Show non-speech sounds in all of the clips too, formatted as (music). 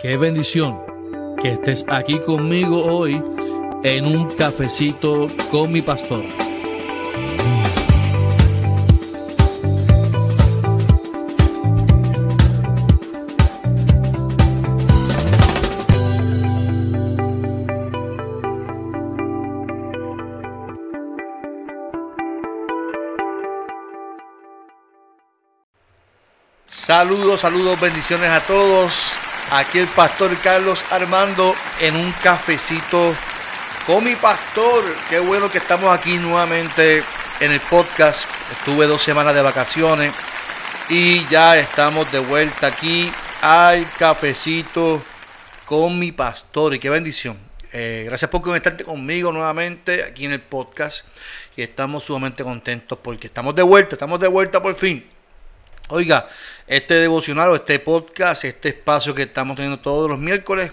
Qué bendición que estés aquí conmigo hoy en un cafecito con mi pastor. Saludos, saludos, bendiciones a todos. Aquí el pastor Carlos Armando en un cafecito con mi pastor. Qué bueno que estamos aquí nuevamente en el podcast. Estuve dos semanas de vacaciones y ya estamos de vuelta aquí al cafecito con mi pastor. Y qué bendición. Eh, gracias por conectarte conmigo nuevamente aquí en el podcast. Y estamos sumamente contentos porque estamos de vuelta, estamos de vuelta por fin. Oiga, este devocional o este podcast, este espacio que estamos teniendo todos los miércoles,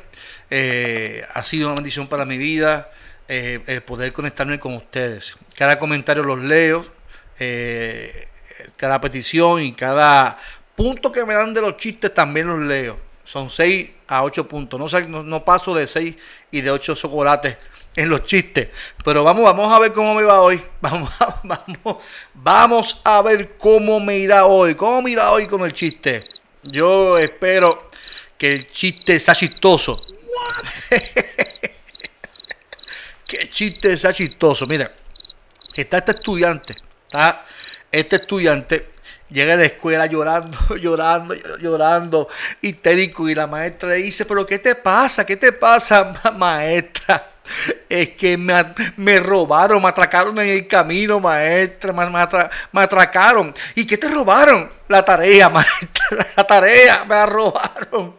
eh, ha sido una bendición para mi vida eh, el poder conectarme con ustedes. Cada comentario los leo, eh, cada petición y cada punto que me dan de los chistes también los leo. Son 6 a 8 puntos. No, no paso de 6 y de 8 chocolates en los chistes. Pero vamos, vamos a ver cómo me va hoy. (laughs) Vamos, vamos, vamos a ver cómo me irá hoy. ¿Cómo me irá hoy con el chiste? Yo espero que el chiste sea chistoso. (laughs) que el chiste sea chistoso. Mira, está este estudiante. Está este estudiante llega de la escuela llorando, (laughs) llorando, llorando, histérico. Y la maestra le dice, pero ¿qué te pasa? ¿Qué te pasa, maestra? Es que me, robaron, me atracaron en el camino, maestra, me, atracaron. ¿Y qué te robaron? La tarea, (laughs) maestra, la tarea, me la robaron.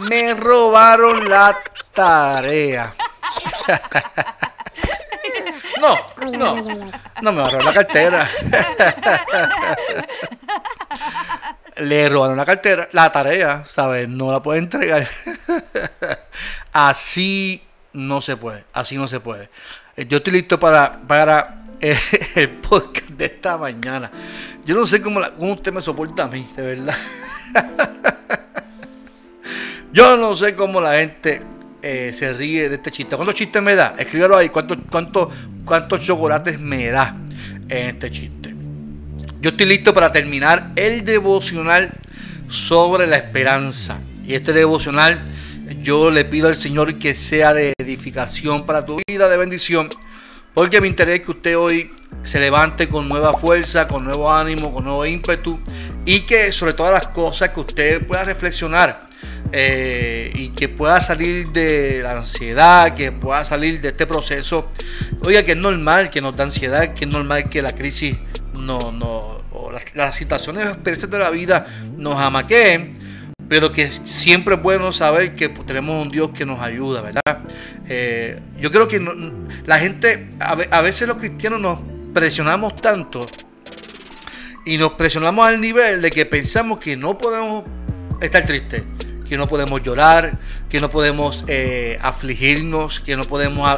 Me robaron la tarea. (laughs) No, no, no me robar la cartera (laughs) le robaron la cartera, la tarea, ¿sabes? No la puede entregar. (laughs) así no se puede, así no se puede. Eh, yo estoy listo para, para eh, (laughs) el podcast de esta mañana. Yo no sé cómo, usted me soporta a mí, de verdad. (laughs) Yo no sé cómo la gente eh, se ríe de este chiste. ¿Cuántos chistes me da? Escríbelo ahí. ¿Cuántos, cuántos, cuántos chocolates me da en este chiste? Yo estoy listo para terminar el devocional sobre la esperanza. Y este devocional yo le pido al Señor que sea de edificación para tu vida, de bendición. Porque me interesa que usted hoy se levante con nueva fuerza, con nuevo ánimo, con nuevo ímpetu. Y que sobre todas las cosas que usted pueda reflexionar. Eh, y que pueda salir de la ansiedad, que pueda salir de este proceso. Oiga, que es normal que nos da ansiedad, que es normal que la crisis no, no, las, situaciones expresas de la vida nos amaqueen, pero que siempre es bueno saber que tenemos un Dios que nos ayuda, ¿verdad? Eh, yo creo que la gente, a, veces los cristianos nos presionamos tanto y nos presionamos al nivel de que pensamos que no podemos estar tristes, que no podemos llorar, que no podemos eh, afligirnos, que no podemos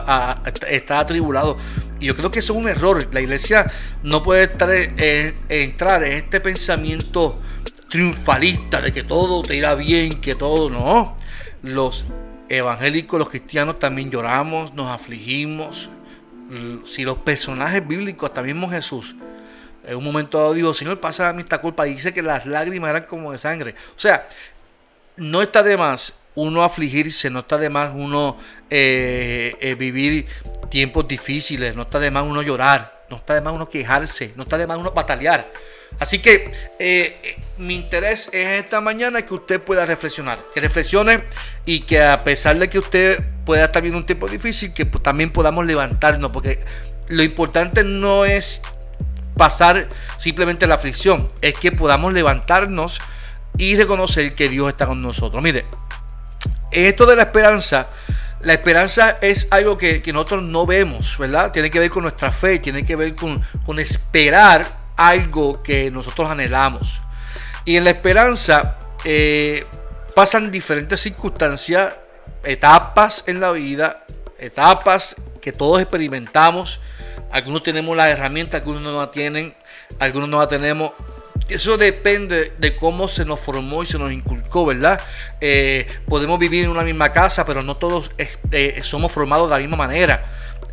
estar atribulados. Y yo creo que eso es un error. La iglesia no puede eh, entrar en este pensamiento triunfalista de que todo te irá bien, que todo no. Los evangélicos, los cristianos también lloramos, nos afligimos. Si los personajes bíblicos, también mismo Jesús, en un momento dado dijo, Señor, pasa a mí esta culpa. Y dice que las lágrimas eran como de sangre. O sea, no está de más uno afligirse, no está de más uno eh, eh, vivir tiempos difíciles, no está de más uno llorar, no está de más uno quejarse, no está de más uno batallar. Así que eh, mi interés es esta mañana que usted pueda reflexionar, que reflexione y que a pesar de que usted pueda estar viendo un tiempo difícil, que también podamos levantarnos, porque lo importante no es pasar simplemente la aflicción, es que podamos levantarnos y reconocer que Dios está con nosotros. Mire, esto de la esperanza, la esperanza es algo que, nosotros no vemos, ¿verdad? Tiene que ver con nuestra fe, tiene que ver con, esperar algo que nosotros anhelamos. Y en la esperanza eh, pasan diferentes circunstancias, etapas en la vida, etapas que todos experimentamos. Algunos tenemos las herramientas, algunos no las tienen, algunos no las tenemos, Eso depende de cómo se nos formó y se nos inculcó, ¿verdad? Eh, podemos vivir en una misma casa, pero no todos eh, somos formados de la misma manera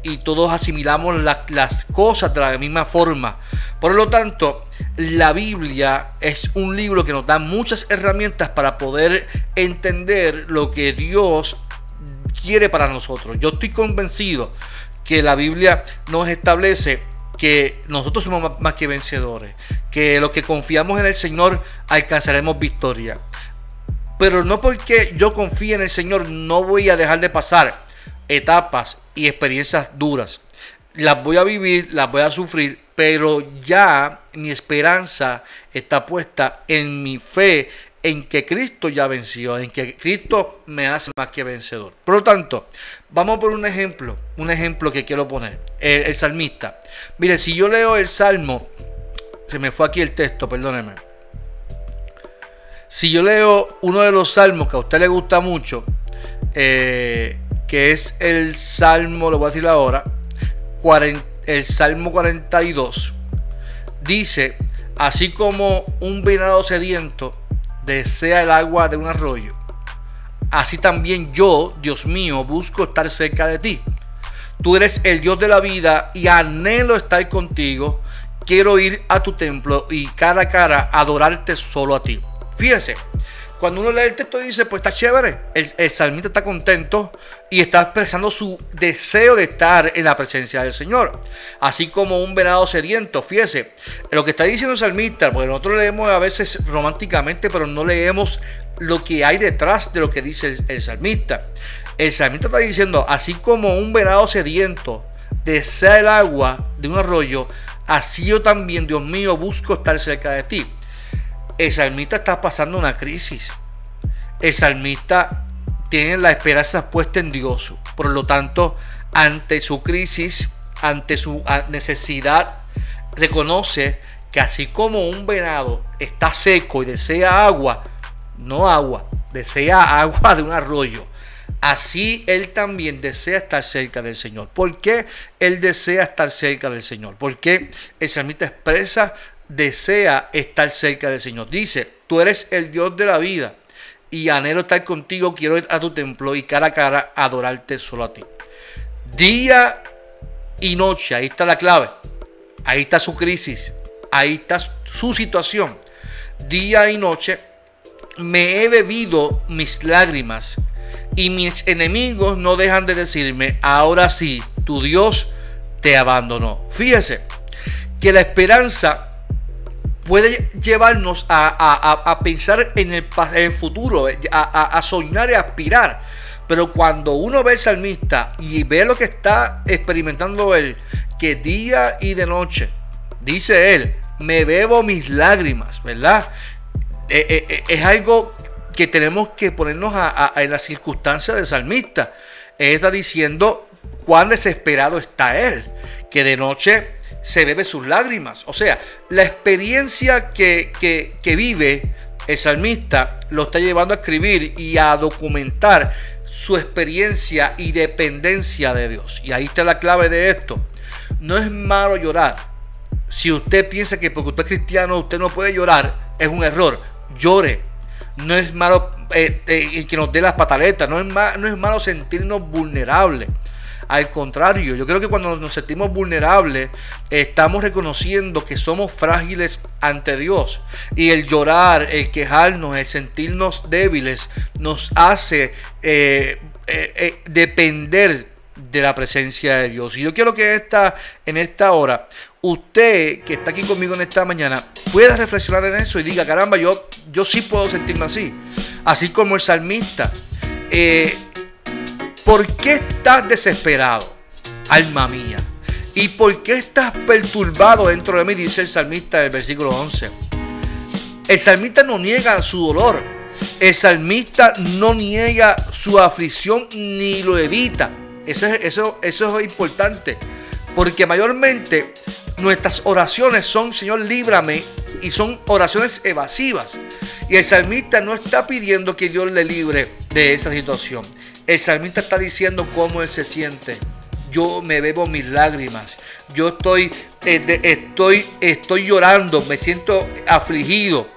y todos asimilamos las cosas de la misma forma. Por lo tanto, la Biblia es un libro que nos da muchas herramientas para poder entender lo que Dios quiere para nosotros. Yo estoy convencido que la Biblia nos establece que nosotros somos más que vencedores, que los que confiamos en el Señor alcanzaremos victoria. Pero no porque yo confíe en el Señor no voy a dejar de pasar etapas y experiencias duras. Las voy a vivir, las voy a sufrir, pero ya mi esperanza está puesta en mi fe, en que Cristo ya venció, en que Cristo me hace más que vencedor. Por lo tanto, vamos por un ejemplo, un ejemplo que quiero poner, el, salmista. Mire, si yo leo el salmo, se me fue aquí el texto, perdóneme. Si yo leo uno de los salmos que a usted le gusta mucho, eh, que es el Salmo, lo voy a decir ahora, el Salmo 42, dice, así como un venado sediento desea el agua de un arroyo, así también yo, Dios mío, busco estar cerca de ti. Tú eres el Dios de la vida y anhelo estar contigo. Quiero ir a tu templo y cara a cara adorarte solo a ti. Fíjese, cuando uno lee el texto dice, pues está chévere. El, salmista está contento y está expresando su deseo de estar en la presencia del Señor. Así como un venado sediento, fíjese. Lo que está diciendo el salmista, porque nosotros leemos a veces románticamente, pero no leemos lo que hay detrás de lo que dice el, el salmista. El salmista está diciendo, así como un venado sediento desea el agua de un arroyo, así yo también, Dios mío, busco estar cerca de ti. El salmista está pasando una crisis. El salmista tiene la esperanza puesta en Dios. Por lo tanto, ante su crisis, ante su necesidad, reconoce que así como un venado está seco y desea agua, no agua, desea (laughs) agua de un arroyo. Así él también desea estar cerca del Señor. ¿Por qué él desea estar cerca del Señor? Porque el salmista expresa desea estar cerca del Señor. Dice, tú eres el Dios de la vida y anhelo estar contigo, quiero ir a tu templo y cara a cara adorarte solo a ti. Día y noche, ahí está la clave, ahí está su crisis, ahí está su situación. Día y noche me he bebido mis lágrimas y mis enemigos no dejan de decirme, ahora sí, tu Dios te abandonó. Fíjese que la esperanza puede llevarnos a, pensar en el, futuro, a, soñar y aspirar. Pero cuando uno ve al salmista y ve lo que está experimentando él, que día y de noche, dice él, me bebo mis lágrimas, ¿verdad? Eh, eh, eh, es algo que tenemos que ponernos en las circunstancias del salmista. Él está diciendo cuán desesperado está él, que de noche se bebe sus lágrimas. O sea, la experiencia que, vive el salmista lo está llevando a escribir y a documentar su experiencia y dependencia de Dios. Y ahí está la clave de esto. No es malo llorar. Si usted piensa que porque usted es cristiano usted no puede llorar, es un error. Llore. No es malo eh, eh, que nos dé las pataletas. No es, no es malo sentirnos vulnerables. Al contrario, yo creo que cuando nos sentimos vulnerables, estamos reconociendo que somos frágiles ante Dios. Y el llorar, el quejarnos, el sentirnos débiles, nos hace eh, eh, eh, depender de la presencia de Dios. Y yo quiero que esta, en esta hora, usted que está aquí conmigo en esta mañana, pueda reflexionar en eso y diga, caramba, yo, yo sí puedo sentirme así. Así como el salmista. ¿Por qué estás desesperado, alma mía? ¿Y por qué estás perturbado dentro de mí? Dice el salmista en el versículo 11. El salmista no niega su dolor. El salmista no niega su aflicción ni lo evita. Eso es, eso, eso es importante. Porque mayormente nuestras oraciones son, Señor, líbrame. Y son oraciones evasivas. Y el salmista no está pidiendo que Dios le libre de esa situación. El salmista está diciendo cómo él se siente. Yo me bebo mis lágrimas. Yo estoy eh, estoy, estoy llorando, me siento afligido.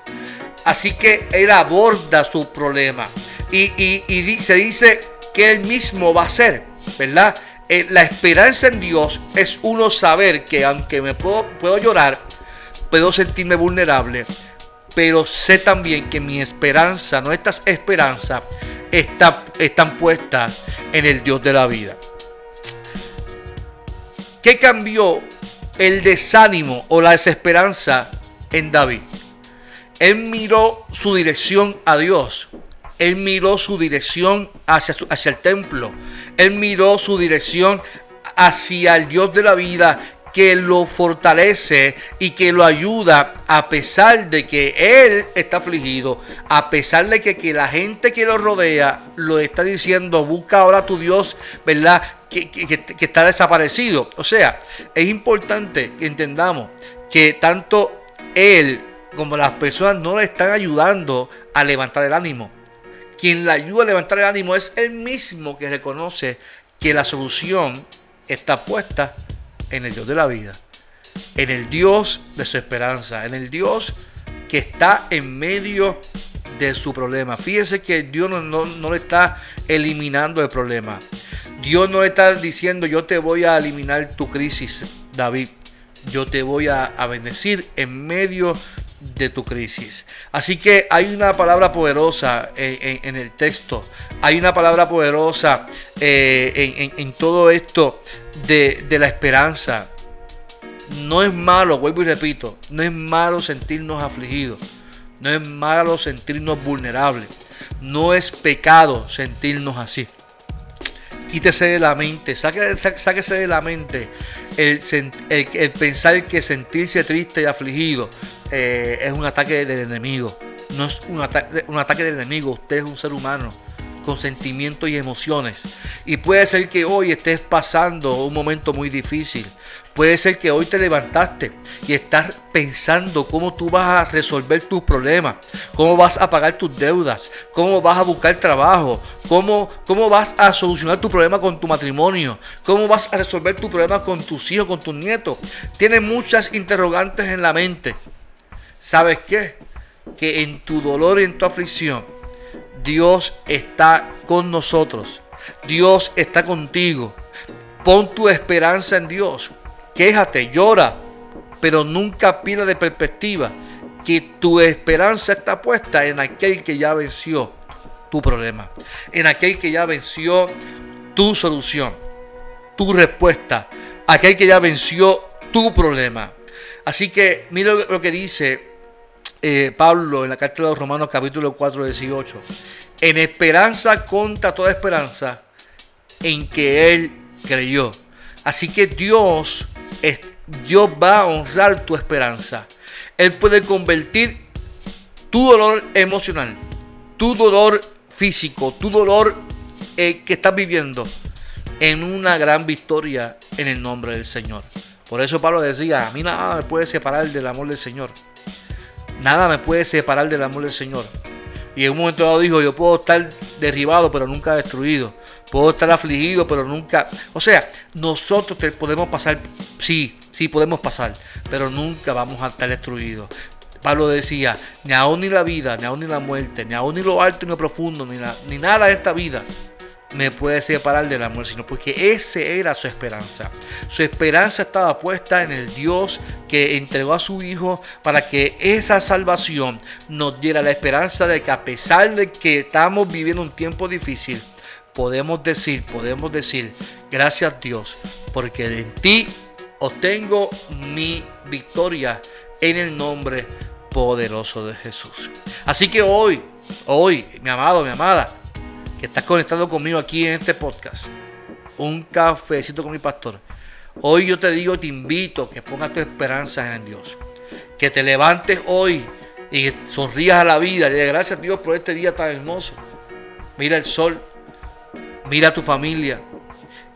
Así que él aborda su problema y, y, se dice que él mismo va a ser, ¿verdad? Eh, la esperanza en Dios es uno saber que aunque me puedo, puedo llorar, puedo sentirme vulnerable, pero sé también que mi esperanza, nuestras esperanzas, está, están puestas en el Dios de la vida. ¿Qué cambió el desánimo o la desesperanza en David? Él miró su dirección a Dios. Él miró su dirección hacia, hacia el templo. Él miró su dirección hacia el Dios de la vida que lo fortalece y que lo ayuda a pesar de que él está afligido, a pesar de que, que la gente que lo rodea lo está diciendo, busca ahora a tu Dios, ¿verdad? Que, que, está desaparecido. O sea, es importante que entendamos que tanto él como las personas no le están ayudando a levantar el ánimo. Quien le ayuda a levantar el ánimo es él mismo que reconoce que la solución está puesta en el Dios de la vida, en el Dios de su esperanza, en el Dios que está en medio de su problema. Fíjese que Dios no, no, le está eliminando el problema. Dios no está diciendo yo te voy a eliminar tu crisis, David. Yo te voy a, a bendecir en medio de tu crisis. Así que hay una palabra poderosa en, el texto, hay una palabra poderosa eh, en, todo esto de, de la esperanza. No es malo, vuelvo y repito, no es malo sentirnos afligidos, no es malo sentirnos vulnerables, no es pecado sentirnos así quítese de la mente, sáquese de la mente el, pensar que sentirse triste y afligido eh, es un ataque del enemigo. No es un, un ataque del enemigo, usted es un ser humano con sentimientos y emociones. Y puede ser que hoy estés pasando un momento muy difícil. Puede ser que hoy te levantaste y estás pensando cómo tú vas a resolver tus problemas, cómo vas a pagar tus deudas, cómo vas a buscar trabajo, cómo, cómo vas a solucionar tu problema con tu matrimonio, cómo vas a resolver tu problema con tus hijos, con tus nietos. Tienes muchas interrogantes en la mente. ¿Sabes qué? Que en tu dolor y en tu aflicción, Dios está con nosotros. Dios está contigo. Pon tu esperanza en Dios quéjate, llora, pero nunca pierda de perspectiva que tu esperanza está puesta en aquel que ya venció tu problema, en aquel que ya venció tu solución, tu respuesta, aquel que ya venció tu problema. Así que mira lo que dice eh, Pablo en la carta de los Romanos capítulo 4, 18. En esperanza contra toda esperanza en que Él creyó. Así que Dios Dios va a honrar tu esperanza. Él puede convertir tu dolor emocional, tu dolor físico, tu dolor eh, que estás viviendo en una gran victoria en el nombre del Señor. Por eso Pablo decía, a mí nada me puede separar del amor del Señor. Nada me puede separar del amor del Señor. Y en un momento dado dijo, yo puedo estar derribado pero nunca destruido. Puedo estar afligido, pero nunca... O sea, nosotros te podemos pasar, sí, sí podemos pasar, pero nunca vamos a estar destruidos. Pablo decía, ni aún ni la vida, ni aún ni la muerte, ni aún ni lo alto ni lo profundo, ni, ni nada de esta vida me puede separar del amor, sino porque ese era su esperanza. Su esperanza estaba puesta en el Dios que entregó a su Hijo para que esa salvación nos diera la esperanza de que a pesar de que estamos viviendo un tiempo difícil, podemos decir, podemos decir, gracias Dios, porque en ti obtengo mi victoria en el nombre poderoso de Jesús. Así que hoy, hoy, mi amado, mi amada, que estás conectado conmigo aquí en este podcast, un cafecito con mi pastor. Hoy yo te digo, te invito que pongas tu esperanza en Dios. Que te levantes hoy y sonrías a la vida. Y gracias a Dios por este día tan hermoso. Mira el sol, Mira a tu familia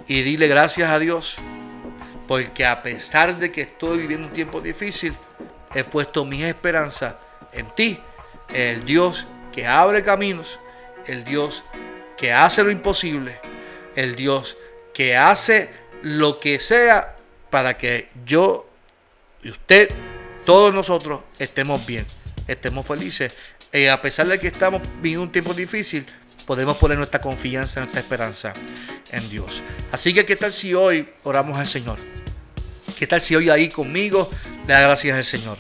y dile gracias a Dios. Porque a pesar de que estoy viviendo un tiempo difícil, he puesto mi esperanza en ti, el Dios que abre caminos, el Dios que hace lo imposible, el Dios que hace lo que sea para que yo y usted, todos nosotros, estemos bien, estemos felices. Y a pesar de que estamos viviendo un tiempo difícil, podemos poner nuestra confianza, nuestra esperanza en Dios. Así que, ¿qué tal si hoy oramos al Señor? ¿Qué tal si hoy ahí conmigo le da gracias al Señor?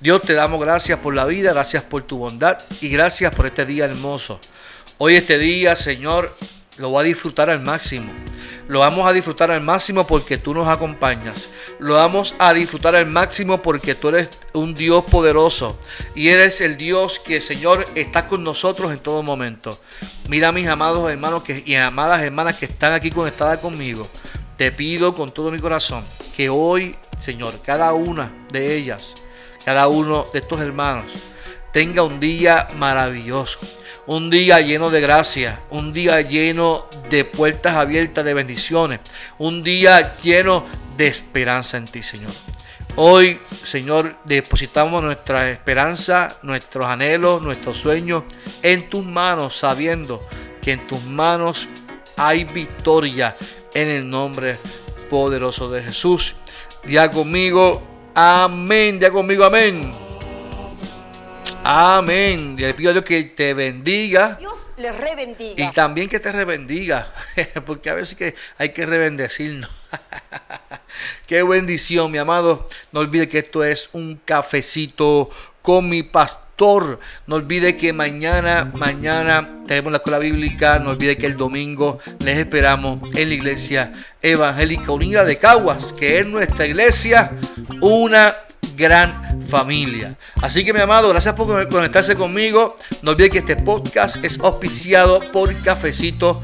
Dios te damos gracias por la vida, gracias por tu bondad y gracias por este día hermoso. Hoy este día, Señor, lo voy a disfrutar al máximo. Lo vamos a disfrutar al máximo porque tú nos acompañas. Lo vamos a disfrutar al máximo porque tú eres un Dios poderoso. Y eres el Dios que, Señor, está con nosotros en todo momento. Mira mis amados hermanos que, y amadas hermanas que están aquí conectadas conmigo. Te pido con todo mi corazón que hoy, Señor, cada una de ellas, cada uno de estos hermanos, tenga un día maravilloso un día lleno de gracia, un día lleno de puertas abiertas de bendiciones, un día lleno de esperanza en ti, Señor. Hoy, Señor, depositamos nuestra esperanza, nuestros anhelos, nuestros sueños en tus manos, sabiendo que en tus manos hay victoria en el nombre poderoso de Jesús. Día conmigo, amén. Día conmigo, amén. Amén. Le pido a Dios que te bendiga. Dios le rebendiga. Y también que te rebendiga. (laughs) Porque a veces que hay que rebendecirnos. (laughs) Qué bendición, mi amado. No olvide que esto es un cafecito con mi pastor. No olvide que mañana, mañana tenemos la escuela bíblica. No olvide que el domingo les esperamos en la iglesia evangélica unida de Caguas, que es nuestra iglesia, una gran familia. Así que mi amado, gracias por conectarse conmigo. No olvide que este podcast es auspiciado por Cafecito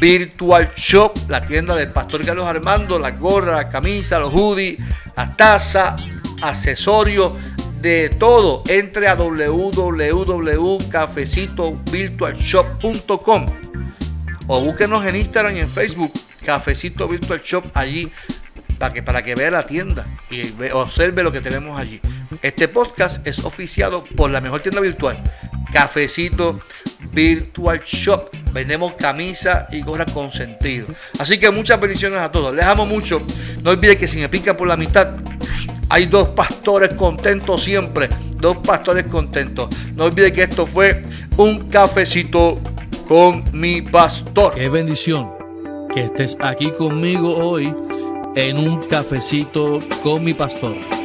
Virtual Shop, la tienda del Pastor Carlos Armando, la gorra, la camisa, los hoodies, la taza, accesorios, de todo. Entre a www.cafecitovirtualshop.com o búsquenos en Instagram y en Facebook, Cafecito Virtual Shop allí para que, para que vea la tienda y observe lo que tenemos allí. Este podcast es oficiado por la mejor tienda virtual, Cafecito Virtual Shop. Vendemos camisas y cosas con sentido. Así que muchas bendiciones a todos. Les amo mucho. No olviden que si me pica por la mitad, hay dos pastores contentos siempre. Dos pastores contentos. No olviden que esto fue un cafecito con mi pastor. Qué bendición que estés aquí conmigo hoy en un cafecito con mi pastor.